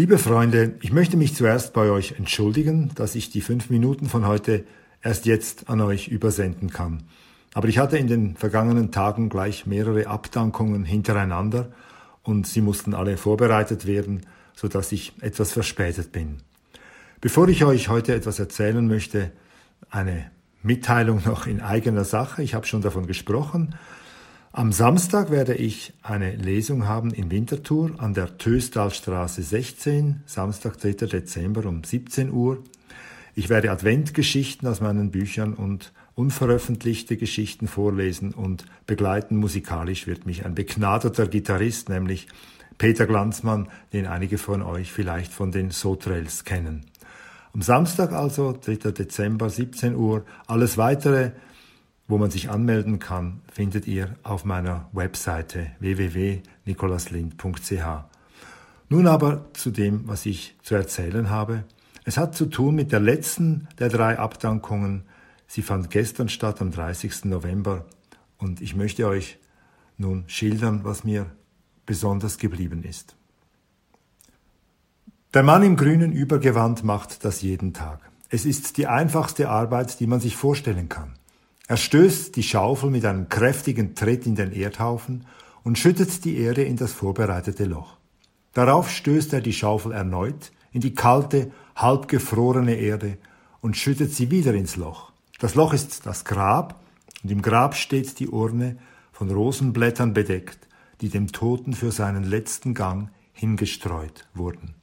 Liebe Freunde, ich möchte mich zuerst bei euch entschuldigen, dass ich die fünf Minuten von heute erst jetzt an euch übersenden kann. Aber ich hatte in den vergangenen Tagen gleich mehrere Abdankungen hintereinander und sie mussten alle vorbereitet werden, so dass ich etwas verspätet bin. Bevor ich euch heute etwas erzählen möchte, eine Mitteilung noch in eigener Sache. Ich habe schon davon gesprochen. Am Samstag werde ich eine Lesung haben in Winterthur an der Töstalstraße 16, Samstag, 3. Dezember um 17 Uhr. Ich werde Adventgeschichten aus meinen Büchern und unveröffentlichte Geschichten vorlesen und begleiten musikalisch wird mich ein begnadeter Gitarrist, nämlich Peter Glanzmann, den einige von euch vielleicht von den Sotrels kennen. Am Samstag also, 3. Dezember, 17 Uhr. Alles weitere wo man sich anmelden kann, findet ihr auf meiner Webseite www.nikolaslind.ch. Nun aber zu dem, was ich zu erzählen habe. Es hat zu tun mit der letzten der drei Abdankungen. Sie fand gestern statt am 30. November und ich möchte euch nun schildern, was mir besonders geblieben ist. Der Mann im grünen Übergewand macht das jeden Tag. Es ist die einfachste Arbeit, die man sich vorstellen kann. Er stößt die Schaufel mit einem kräftigen Tritt in den Erdhaufen und schüttet die Erde in das vorbereitete Loch. Darauf stößt er die Schaufel erneut in die kalte, halbgefrorene Erde und schüttet sie wieder ins Loch. Das Loch ist das Grab und im Grab steht die Urne von Rosenblättern bedeckt, die dem Toten für seinen letzten Gang hingestreut wurden.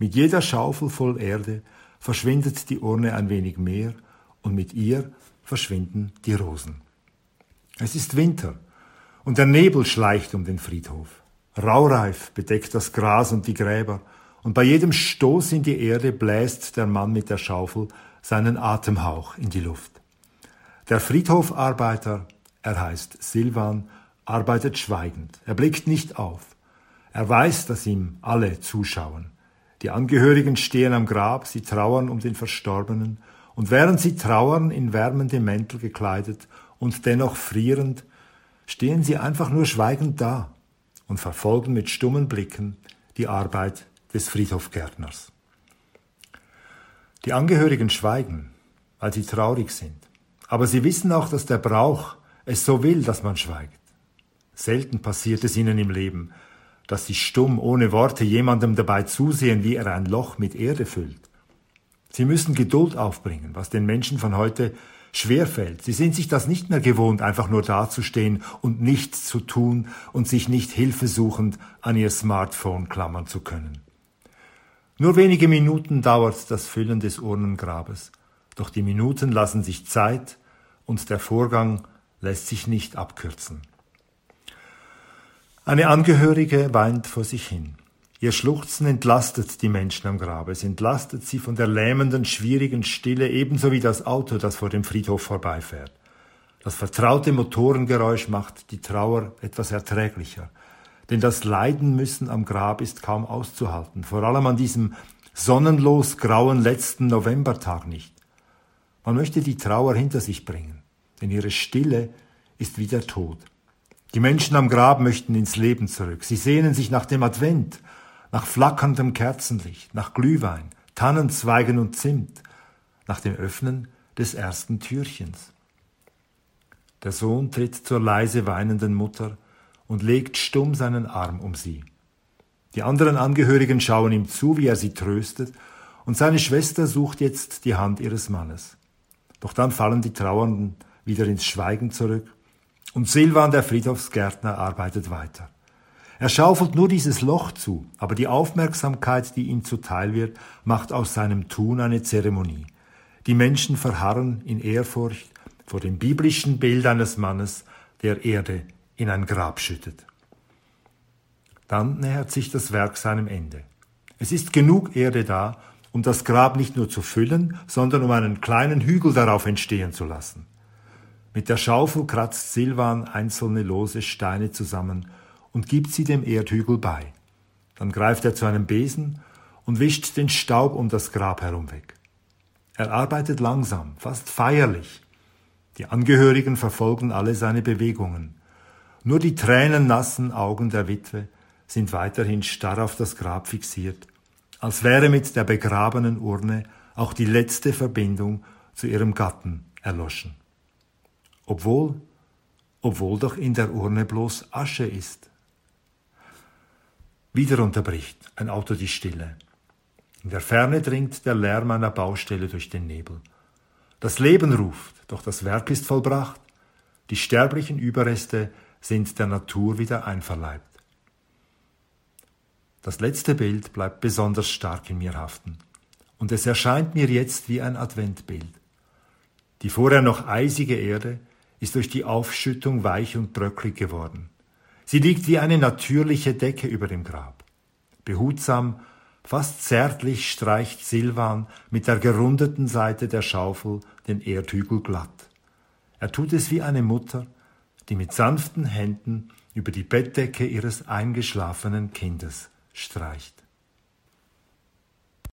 Mit jeder Schaufel voll Erde verschwindet die Urne ein wenig mehr und mit ihr verschwinden die Rosen. Es ist Winter und der Nebel schleicht um den Friedhof. Raureif bedeckt das Gras und die Gräber, und bei jedem Stoß in die Erde bläst der Mann mit der Schaufel seinen Atemhauch in die Luft. Der Friedhofarbeiter, er heißt Silvan, arbeitet schweigend. Er blickt nicht auf. Er weiß, dass ihm alle zuschauen. Die Angehörigen stehen am Grab, sie trauern um den Verstorbenen und während sie trauern, in wärmende Mäntel gekleidet und dennoch frierend, stehen sie einfach nur schweigend da und verfolgen mit stummen Blicken die Arbeit des Friedhofgärtners. Die Angehörigen schweigen, weil sie traurig sind. Aber sie wissen auch, dass der Brauch es so will, dass man schweigt. Selten passiert es ihnen im Leben, dass sie stumm ohne Worte jemandem dabei zusehen, wie er ein Loch mit Erde füllt. Sie müssen Geduld aufbringen, was den Menschen von heute schwerfällt. Sie sind sich das nicht mehr gewohnt, einfach nur dazustehen und nichts zu tun und sich nicht hilfesuchend an ihr Smartphone klammern zu können. Nur wenige Minuten dauert das Füllen des Urnengrabes, doch die Minuten lassen sich Zeit und der Vorgang lässt sich nicht abkürzen. Eine Angehörige weint vor sich hin. Ihr Schluchzen entlastet die Menschen am Grabe, es entlastet sie von der lähmenden, schwierigen Stille, ebenso wie das Auto, das vor dem Friedhof vorbeifährt. Das vertraute Motorengeräusch macht die Trauer etwas erträglicher. Denn das Leiden müssen am Grab ist kaum auszuhalten, vor allem an diesem sonnenlos grauen letzten Novembertag nicht. Man möchte die Trauer hinter sich bringen, denn ihre Stille ist wie der Tod. Die Menschen am Grab möchten ins Leben zurück. Sie sehnen sich nach dem Advent, nach flackerndem Kerzenlicht, nach Glühwein, Tannenzweigen und Zimt, nach dem Öffnen des ersten Türchens. Der Sohn tritt zur leise weinenden Mutter und legt stumm seinen Arm um sie. Die anderen Angehörigen schauen ihm zu, wie er sie tröstet, und seine Schwester sucht jetzt die Hand ihres Mannes. Doch dann fallen die Trauernden wieder ins Schweigen zurück, und Silvan, der Friedhofsgärtner, arbeitet weiter. Er schaufelt nur dieses Loch zu, aber die Aufmerksamkeit, die ihm zuteil wird, macht aus seinem Tun eine Zeremonie. Die Menschen verharren in Ehrfurcht vor dem biblischen Bild eines Mannes, der Erde in ein Grab schüttet. Dann nähert sich das Werk seinem Ende. Es ist genug Erde da, um das Grab nicht nur zu füllen, sondern um einen kleinen Hügel darauf entstehen zu lassen. Mit der Schaufel kratzt Silvan einzelne lose Steine zusammen und gibt sie dem Erdhügel bei. Dann greift er zu einem Besen und wischt den Staub um das Grab herum weg. Er arbeitet langsam, fast feierlich. Die Angehörigen verfolgen alle seine Bewegungen. Nur die tränennassen Augen der Witwe sind weiterhin starr auf das Grab fixiert als wäre mit der begrabenen Urne auch die letzte Verbindung zu ihrem Gatten erloschen. Obwohl, obwohl doch in der Urne bloß Asche ist. Wieder unterbricht ein Auto die Stille. In der Ferne dringt der Lärm einer Baustelle durch den Nebel. Das Leben ruft, doch das Werk ist vollbracht. Die sterblichen Überreste sind der Natur wieder einverleibt. Das letzte Bild bleibt besonders stark in mir haften. Und es erscheint mir jetzt wie ein Adventbild. Die vorher noch eisige Erde ist durch die Aufschüttung weich und bröcklig geworden. Sie liegt wie eine natürliche Decke über dem Grab. Behutsam, fast zärtlich streicht Silvan mit der gerundeten Seite der Schaufel den Erdhügel glatt. Er tut es wie eine Mutter, die mit sanften Händen über die Bettdecke ihres eingeschlafenen Kindes streicht.